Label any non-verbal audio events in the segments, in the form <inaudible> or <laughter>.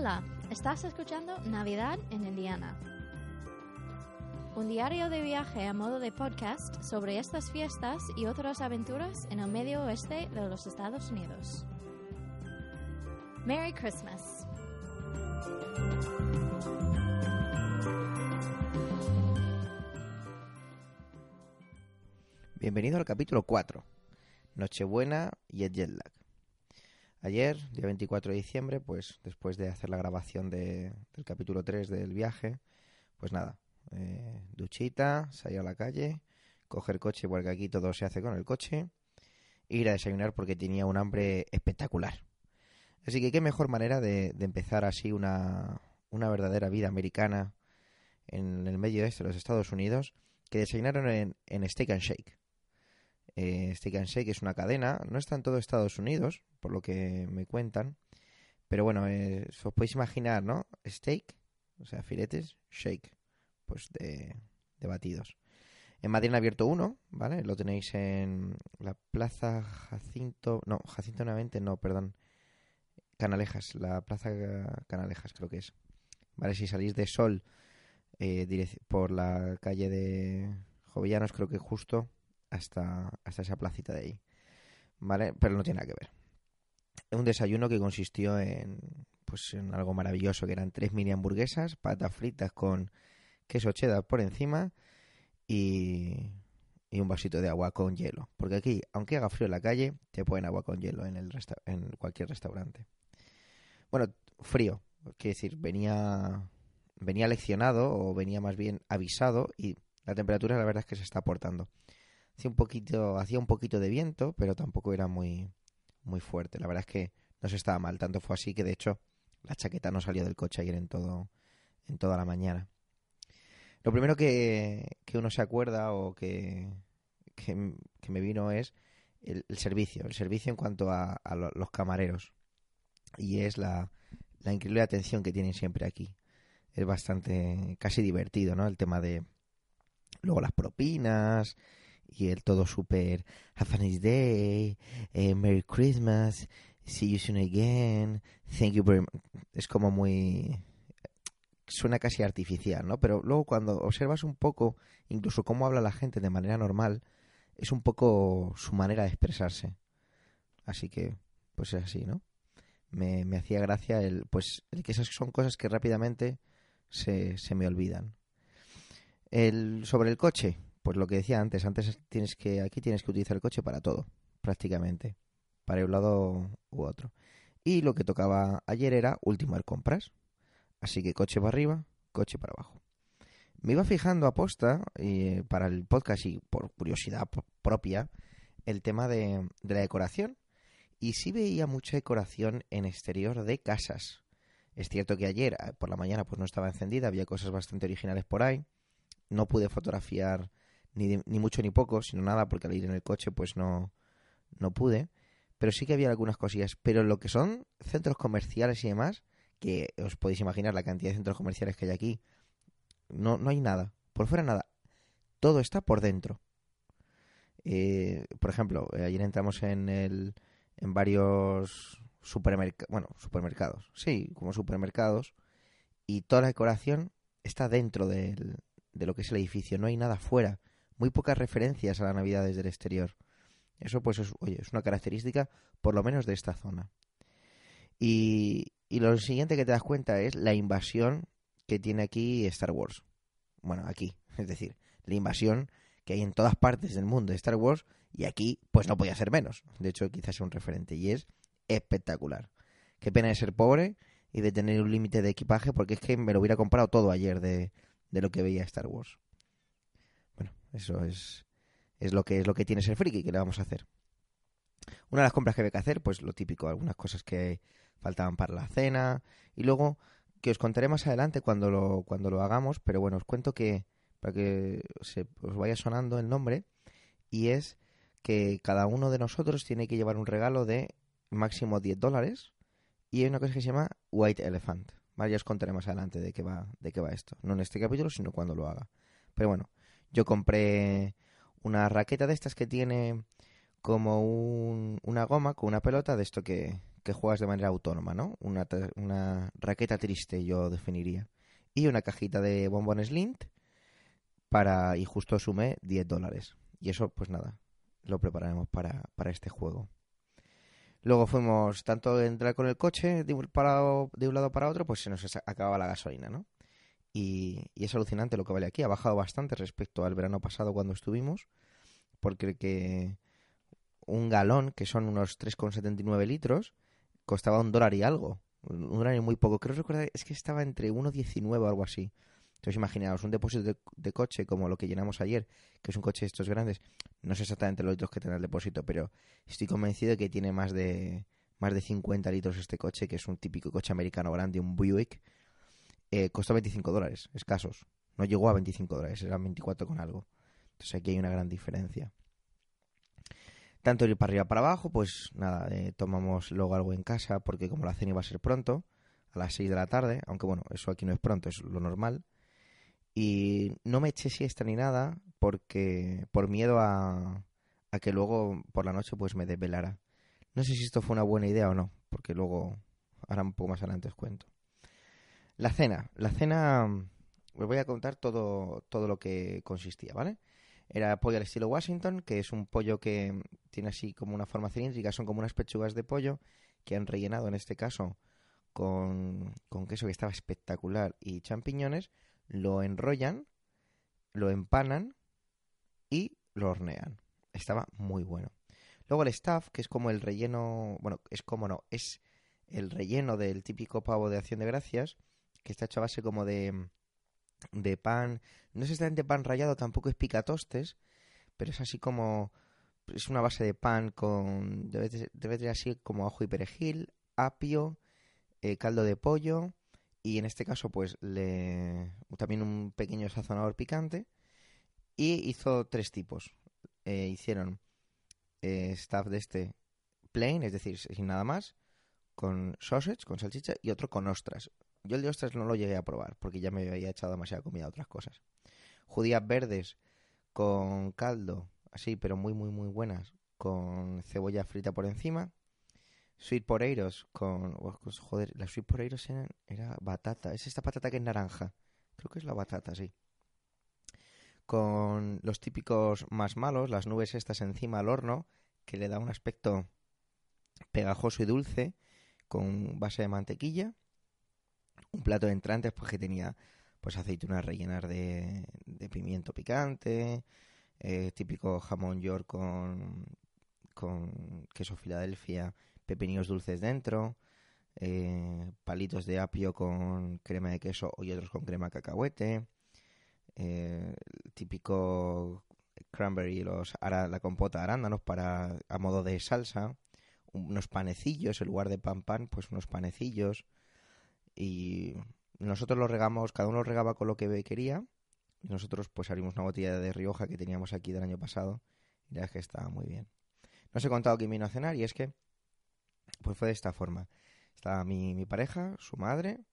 Hola, estás escuchando Navidad en Indiana. Un diario de viaje a modo de podcast sobre estas fiestas y otras aventuras en el medio oeste de los Estados Unidos. Merry Christmas. Bienvenido al capítulo 4, Nochebuena y el jet. Ayer, día 24 de diciembre, pues después de hacer la grabación de- del capítulo 3 del viaje, pues nada, eh, duchita, salir a la calle, coger coche, porque aquí todo se hace con el coche, e ir a desayunar porque tenía un hambre espectacular. Así que qué mejor manera de, empezar así una, una verdadera vida americana en el medio este de los Estados Unidos que desayunar en, en Steak and Shake. Eh, Steak and Shake es una cadena, no está en todo Estados Unidos, por lo que me cuentan, pero bueno, eh, os podéis imaginar, ¿no? Steak, o sea, filetes, shake, pues de, de batidos. En Madrid han abierto uno, ¿vale? Lo tenéis en la Plaza Jacinto, no, Jacinto Navente, no, perdón, Canalejas, la Plaza Canalejas creo que es. Vale, si salís de Sol eh, por la calle de Jovellanos, creo que justo hasta, hasta esa placita de ahí. ¿Vale? Pero no tiene nada que ver. Un desayuno que consistió en, pues, en algo maravilloso, que eran tres mini hamburguesas, patas fritas con queso cheddar por encima y, y un vasito de agua con hielo. Porque aquí, aunque haga frío en la calle, te ponen agua con hielo en, el resta- en cualquier restaurante. Bueno, frío. Quiere decir, venía, venía leccionado o venía más bien avisado y la temperatura la verdad es que se está aportando hacía un poquito hacía un poquito de viento pero tampoco era muy muy fuerte. La verdad es que no se estaba mal tanto fue así que de hecho la chaqueta no salió del coche ayer en todo en toda la mañana. Lo primero que, que uno se acuerda o que, que, me vino es el, servicio el servicio en cuanto a, a lo- los camareros. Y es la, la increíble atención que tienen siempre aquí. Es bastante casi divertido no el tema de luego las propinas y el todo súper Have a nice day, eh, Merry Christmas, see you soon again, thank you very much. Es como muy... suena casi artificial, ¿no? Pero luego cuando observas un poco, incluso cómo habla la gente de manera normal, es un poco su manera de expresarse. Así que, pues es así, ¿no? Me, me hacía gracia el, pues, el que esas son cosas que rápidamente se, se me olvidan. El, sobre el coche, pues lo que decía antes, antes tienes que aquí tienes que utilizar el coche para todo, prácticamente, para un lado u otro. Y lo que tocaba ayer era ultimar compras. Así que coche para arriba, coche para abajo. Me iba fijando a posta eh, para el podcast y por curiosidad propia el tema de, de la decoración. Y sí veía mucha decoración en exterior de casas. Es cierto que ayer eh, por la mañana pues no estaba encendida, había cosas bastante originales por ahí. No pude fotografiar ni, de- ni mucho ni poco, sino nada, porque al ir en el coche pues no, no pude. Pero sí que había algunas cosillas. Pero lo que son centros comerciales y demás, que os podéis imaginar la cantidad de centros comerciales que hay aquí, no, no hay nada. Por fuera nada. Todo está por dentro. Eh, por ejemplo, eh, ayer entramos en, el, en varios supermercados, bueno, supermercados, sí, como supermercados, y toda la decoración está dentro del, de lo que es el edificio, no hay nada fuera muy pocas referencias a la Navidad desde el exterior. Eso, pues, es, oye, es una característica, por lo menos, de esta zona. Y, y lo siguiente que te das cuenta es la invasión que tiene aquí Star Wars. Bueno, aquí, <laughs> es decir, la invasión que hay en todas partes del mundo de Star Wars y aquí, pues no podía ser menos. De hecho, quizás sea un referente y es espectacular. Qué pena de ser pobre y de tener un límite de equipaje porque es que me lo hubiera comprado todo ayer de, de lo que veía Star Wars. Eso es, es lo que es lo que tiene ser friki, que le vamos a hacer. Una de las compras que había que hacer, pues lo típico, algunas cosas que faltaban para la cena y luego que os contaré más adelante cuando lo cuando lo hagamos, pero bueno, os cuento que para que se os vaya sonando el nombre y es que cada uno de nosotros tiene que llevar un regalo de máximo 10 dólares y hay una cosa que se llama White Elephant. Vale, ya os contaré más adelante de qué va de qué va esto, no en este capítulo, sino cuando lo haga. Pero bueno, yo compré una raqueta de estas que tiene como un- una goma con una pelota de esto que, juegas de manera autónoma, ¿no? Una, una raqueta triste, yo definiría. Y una cajita de bombones Lint para, y justo sumé 10 dólares. Y eso, pues nada, lo prepararemos para, para este juego. Luego fuimos tanto entrar con el coche de un, de un lado para otro, pues se nos acababa la gasolina, ¿no? Y, y, es alucinante lo que vale aquí. Ha bajado bastante respecto al verano pasado cuando estuvimos, porque que un galón, que son unos 3,79 litros, costaba un dólar y algo. Un dólar y muy poco. Creo recordar, es que estaba entre 1,19 o algo así. Entonces imaginaos, un depósito de, coche como lo que llenamos ayer, que es un coche de estos grandes, no sé exactamente los litros que tiene el depósito, pero estoy convencido de que tiene más de más de 50 litros este coche, que es un típico coche americano grande, un Buick, eh, costó 25 dólares, escasos. No llegó a 25 dólares, eran 24 con algo. Entonces aquí hay una gran diferencia. Tanto ir para arriba para abajo, pues nada, eh, tomamos luego algo en casa, porque como la cena iba a ser pronto, a las 6 de la tarde, aunque bueno, eso aquí no es pronto, es lo normal. Y no me eché siesta ni nada porque por miedo a, a que luego por la noche pues me desvelara. No sé si esto fue una buena idea o no, porque luego, ahora un poco más adelante os cuento. La cena. La cena, os voy a contar todo, todo lo que consistía, ¿vale? Era pollo al estilo Washington, que es un pollo que tiene así como una forma cilíndrica, son como unas pechugas de pollo que han rellenado en este caso con, con queso que estaba espectacular y champiñones lo enrollan, lo empanan y lo hornean. Estaba muy bueno. Luego el staff, que es como el relleno, bueno, es como no, es el relleno del típico pavo de acción de gracias, que está hecho a base como de, de pan, no es exactamente pan rallado, tampoco es picatostes, pero es así como, es una base de pan con, debe, debe tener así como ajo y perejil, apio, eh, caldo de pollo, y en este caso pues le también un pequeño sazonador picante y hizo tres tipos. Eh, hicieron eh, staff de este plain es decir sin nada más con sausage con salchicha y otro con ostras yo el de ostras no lo llegué a probar porque ya me había echado demasiada comida a otras cosas judías verdes con caldo así pero muy muy muy buenas con cebolla frita por encima Sweet potatoes con... Pues, joder, las sweet potatoes era batata. Es esta patata que es naranja. Creo que es la batata, sí. Con los típicos más malos, las nubes estas encima al horno, que le da un aspecto pegajoso y dulce, con base de mantequilla. Un plato de entrantes, pues que tenía pues aceitunas rellenas de, pimiento picante, eh, típico jamón york con, con queso Filadelfia pepinillos dulces dentro, eh, palitos de apio con crema de queso y otros con crema de cacahuete, eh, típico cranberry, los, la compota de arándanos para, a modo de salsa, unos panecillos, en lugar de pan pan, pues unos panecillos, y nosotros los regamos, cada uno regaba con lo que quería, y nosotros pues abrimos una botella de Rioja que teníamos aquí del año pasado, y ya es que estaba muy bien. No os he contado quién vino a cenar, y es que pues fue de esta forma. Estaba mi, mi pareja, su madre,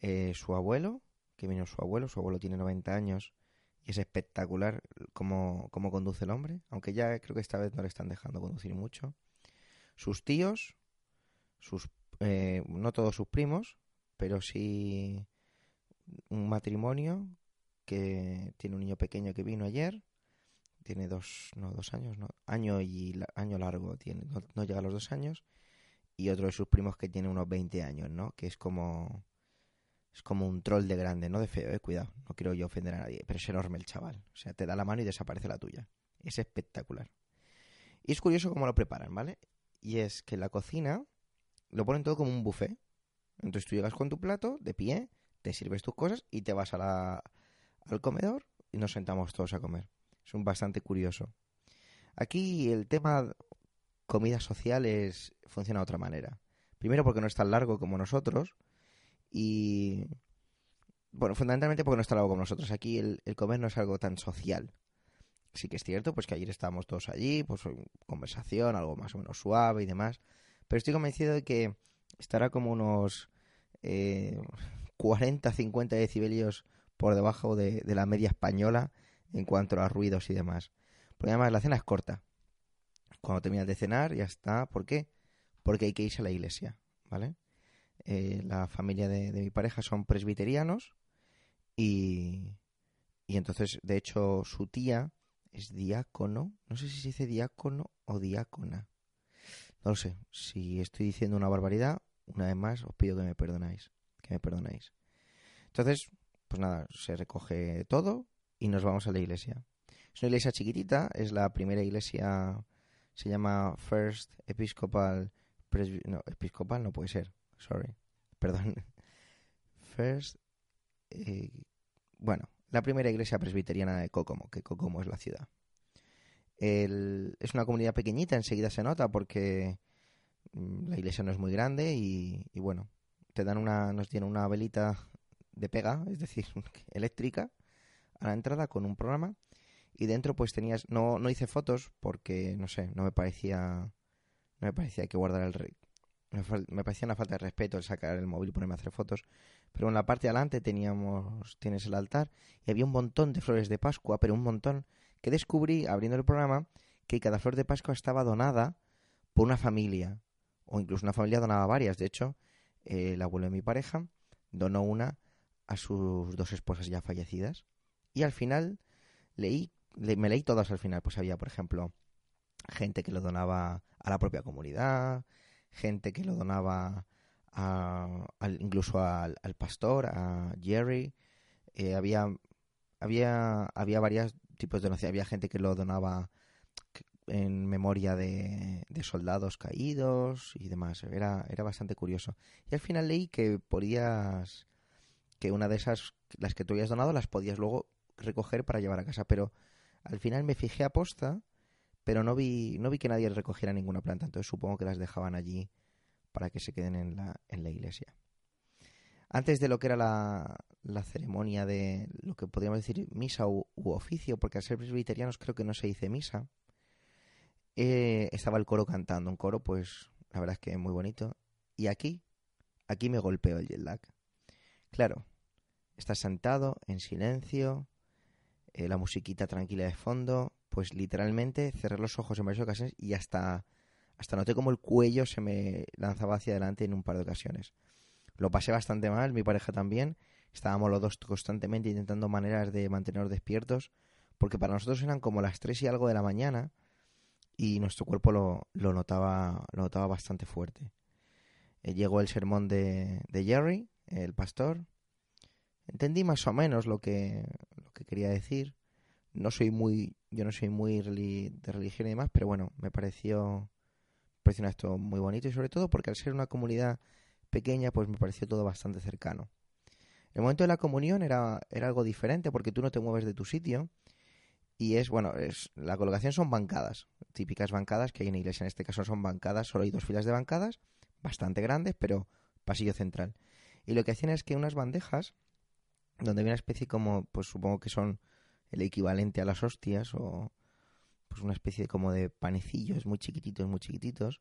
eh, su abuelo, que vino su abuelo, su abuelo tiene 90 años y es espectacular cómo, cómo conduce el hombre, aunque ya creo que esta vez no le están dejando conducir mucho. Sus tíos, sus eh, no todos sus primos, pero sí un matrimonio que tiene un niño pequeño que vino ayer, tiene dos, no, dos años, no, año y año largo, tiene, no llega a los dos años, y otro de sus primos que tiene unos 20 años, ¿no? Que es como es como un troll de grande, no de feo, eh, cuidado, no quiero yo ofender a nadie, pero es enorme el chaval, o sea, te da la mano y desaparece la tuya. Es espectacular. Y es curioso cómo lo preparan, ¿vale? Y es que la cocina lo ponen todo como un buffet. Entonces tú llegas con tu plato, de pie, te sirves tus cosas y te vas al comedor y nos sentamos todos a comer. Es un bastante curioso. Aquí el tema comidas sociales funciona de otra manera. Primero porque no es tan largo como nosotros y... Bueno, fundamentalmente porque no es tan largo como nosotros. Aquí el, comer no es algo tan social. Sí que es cierto, pues que ayer estábamos todos allí, pues conversación, algo más o menos suave y demás. Pero estoy convencido de que estará como unos eh, 40, 50 decibelios por debajo de, de, la media española en cuanto a ruidos y demás. Porque además la cena es corta. Cuando terminas de cenar, ya está. ¿Por qué? porque hay que irse a la iglesia, ¿vale? Eh, la familia de, mi pareja son presbiterianos y, y entonces, de hecho, su tía es diácono, no sé si se dice diácono o diácona. No lo sé, si estoy diciendo una barbaridad, una vez más os pido que me perdonáis, que me perdonéis. Entonces, pues nada, se recoge todo y nos vamos a la iglesia. Es una iglesia chiquitita, es la primera iglesia, se llama First Episcopal, no, Episcopal no puede ser, sorry, <laughs> perdón. First, eh, bueno, la primera iglesia presbiteriana de Kokomo, que Kokomo es la ciudad. Es una comunidad pequeñita, enseguida se nota porque mm, la iglesia no es muy grande y, y bueno, te dan una, nos tienen una velita de pega, es decir, <laughs> eléctrica, a la entrada con un programa y dentro pues tenías no no hice fotos porque no sé no me parecía no me parecía que guardar el me, parecía una falta de respeto el sacar el móvil y ponerme a hacer fotos pero en la parte de adelante teníamos tienes el altar y había un montón de flores de Pascua pero un montón que descubrí abriendo el programa que cada flor de Pascua estaba donada por una familia o incluso una familia donaba varias. De hecho el abuelo de mi pareja donó una a sus dos esposas ya fallecidas. Y al final leí, me leí todas al final, pues había, por ejemplo, gente que lo donaba a la propia comunidad, gente que lo donaba a, incluso al, pastor, a Jerry, eh, había, había, había varios tipos de donaciones, había gente que lo donaba en memoria de, de, soldados caídos y demás, era, era bastante curioso. Y al final leí que podías, que una de esas, las que tú habías donado, las podías luego recoger para llevar a casa, pero al final me fijé a posta, pero no vi, no vi que nadie recogiera ninguna planta, entonces supongo que las dejaban allí para que se queden en la, en la iglesia. Antes de lo que era la, la ceremonia de lo que podríamos decir misa u, oficio, porque al ser presbiterianos creo que no se dice misa, eh, estaba el coro cantando, un coro pues la verdad es que muy bonito. Y aquí, aquí me golpeó el jet lag. Claro, estás sentado en silencio, eh, la musiquita tranquila de fondo, pues literalmente cerré los ojos en varias ocasiones y hasta, hasta noté como el cuello se me lanzaba hacia adelante en un par de ocasiones. Lo pasé bastante mal, mi pareja también. Estábamos los dos constantemente intentando maneras de mantenernos despiertos, porque para nosotros eran como las tres y algo de la mañana y nuestro cuerpo lo, lo notaba, lo notaba bastante fuerte. Eh, llegó el sermón de, de Jerry, el pastor, entendí más o menos lo que, lo que quería decir. No soy muy, yo no soy muy de religión y demás, pero bueno, me pareció, me esto muy bonito y sobre todo porque al ser una comunidad pequeña, pues me pareció todo bastante cercano. El momento de la comunión era, algo diferente porque tú no te mueves de tu sitio y es, bueno, es, la colocación son bancadas, típicas bancadas que hay en la iglesia. En este caso son bancadas, solo hay dos filas de bancadas, bastante grandes, pero pasillo central. Y lo que hacían es que unas bandejas donde había una especie como, pues supongo que son el equivalente a las hostias o pues una especie como de panecillos muy chiquititos, muy chiquititos.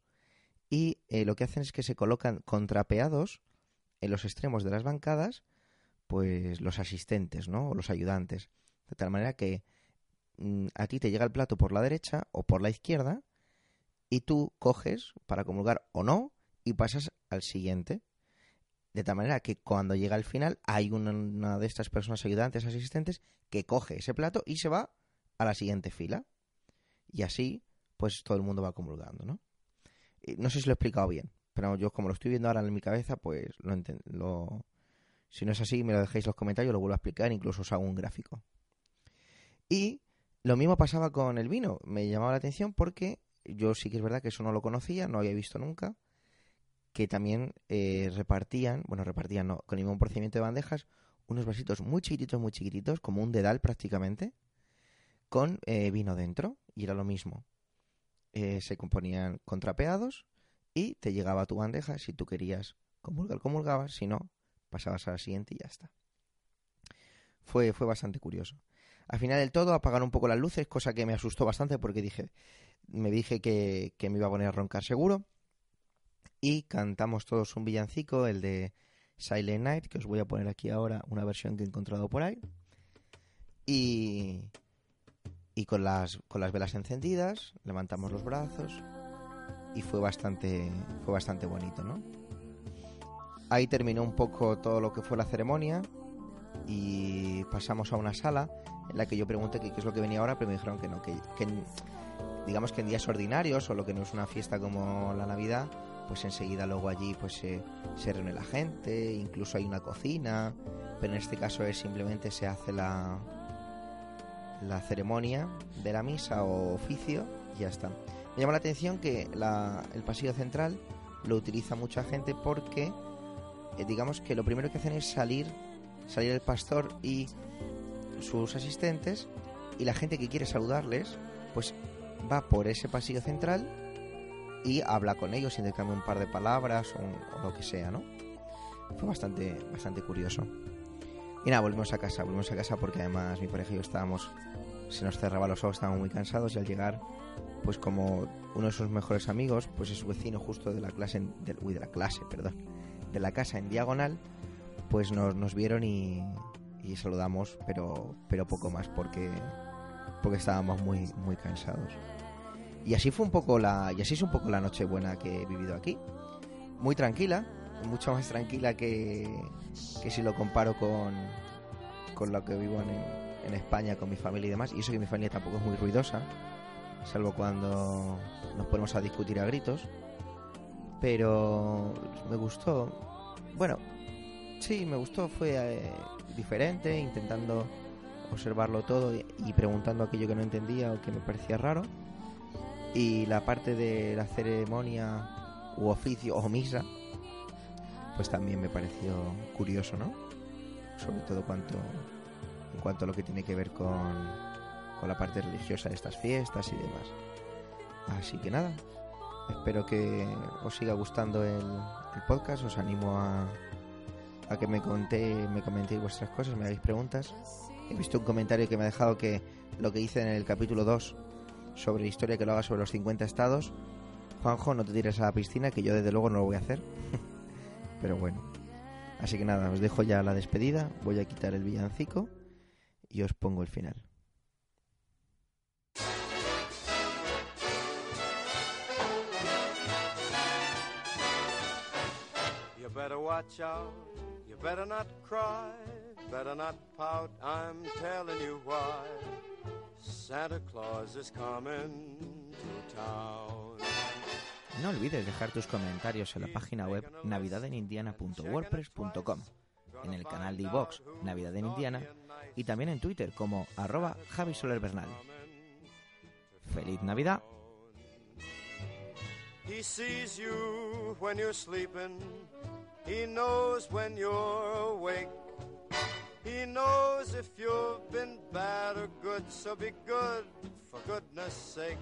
Y eh, lo que hacen es que se colocan contrapeados en los extremos de las bancadas, pues los asistentes, ¿no? O los ayudantes. De tal manera que mm, a ti te llega el plato por la derecha o por la izquierda y tú coges para comulgar o no y pasas al siguiente. De tal manera que cuando llega al final hay una, de estas personas ayudantes, asistentes, que coge ese plato y se va a la siguiente fila. Y así, pues todo el mundo va comulgando, ¿no? no sé si lo he explicado bien, pero yo como lo estoy viendo ahora en mi cabeza, pues lo, lo Si no es así, me lo dejéis en los comentarios, lo vuelvo a explicar, incluso os hago un gráfico. Y lo mismo pasaba con el vino. Me llamaba la atención porque yo sí que es verdad que eso no lo conocía, no había visto nunca que también eh, repartían, bueno, repartían con el mismo procedimiento de bandejas, unos vasitos muy chiquititos, muy chiquititos, como un dedal prácticamente, con eh, vino dentro, y era lo mismo. Eh, se componían contrapeados y te llegaba a tu bandeja, si tú querías comulgar, comulgabas, si no, pasabas a la siguiente y ya está. Fue, fue bastante curioso. Al final del todo apagaron un poco las luces, cosa que me asustó bastante porque dije, me dije que, que me iba a poner a roncar seguro y cantamos todos un villancico, el de Silent Night, que os voy a poner aquí ahora una versión que he encontrado por ahí. Y, y con, las, con las velas encendidas, levantamos los brazos y fue bastante, fue bastante bonito, ¿no? Ahí terminó un poco todo lo que fue la ceremonia y pasamos a una sala en la que yo pregunté qué es lo que venía ahora, pero me dijeron que no, que, digamos que en días ordinarios o lo que no es una fiesta como la Navidad, pues enseguida luego allí pues se, se reúne la gente, incluso hay una cocina, pero en este caso es simplemente se hace la, la ceremonia de la misa o oficio y ya está. Me llama la atención que la, el pasillo central lo utiliza mucha gente porque eh, digamos que lo primero que hacen es salir, salir el pastor y sus asistentes y la gente que quiere saludarles pues va por ese pasillo central y habla con ellos, intercambia un par de palabras o, lo que sea, ¿no? Fue bastante, bastante curioso. Y nada, volvimos a casa, volvimos a casa porque además mi pareja y yo estábamos, se nos cerraba los ojos, estábamos muy cansados y al llegar, pues como uno de sus mejores amigos, pues es su vecino justo de la clase, de, uy, de la clase, perdón, de la casa en diagonal, pues nos, nos vieron y, y saludamos, pero, pero poco más porque, porque estábamos muy, muy cansados. Y así fue un poco la y así es un poco la noche buena que he vivido aquí. Muy tranquila, mucho más tranquila que, que si lo comparo con, con lo que vivo en, en, España con mi familia y demás. Y eso que mi familia tampoco es muy ruidosa, salvo cuando nos ponemos a discutir a gritos. Pero me gustó. Bueno, sí, me gustó. Fue eh, diferente, intentando observarlo todo y, preguntando aquello que no entendía o que me parecía raro y la parte de la ceremonia u oficio o misa pues también me pareció curioso no sobre todo cuanto en cuanto a lo que tiene que ver con, con la parte religiosa de estas fiestas y demás así que nada espero que os siga gustando el, podcast os animo a, a que me conté me comentéis vuestras cosas me hagáis preguntas he visto un comentario que me ha dejado que lo que hice en el capítulo 2 sobre historia que lo haga sobre los 50 estados. Juanjo, no te tires a la piscina, que yo desde luego no lo voy a hacer. <laughs> Pero bueno. Así que nada, os dejo ya la despedida. Voy a quitar el villancico y os pongo el final. Better watch out, you better not cry, better not pout, I'm telling you why. Santa Claus is coming to town. No olvides dejar tus comentarios en la página web navidadenindiana.wordpress.com, en el canal de iVox Navidad en Indiana y también en Twitter como arroba Javi Soler Bernal. ¡Feliz Navidad! He sees you when you're sleeping. He knows when you're awake. He knows if you've been bad or good, so be good for goodness sake.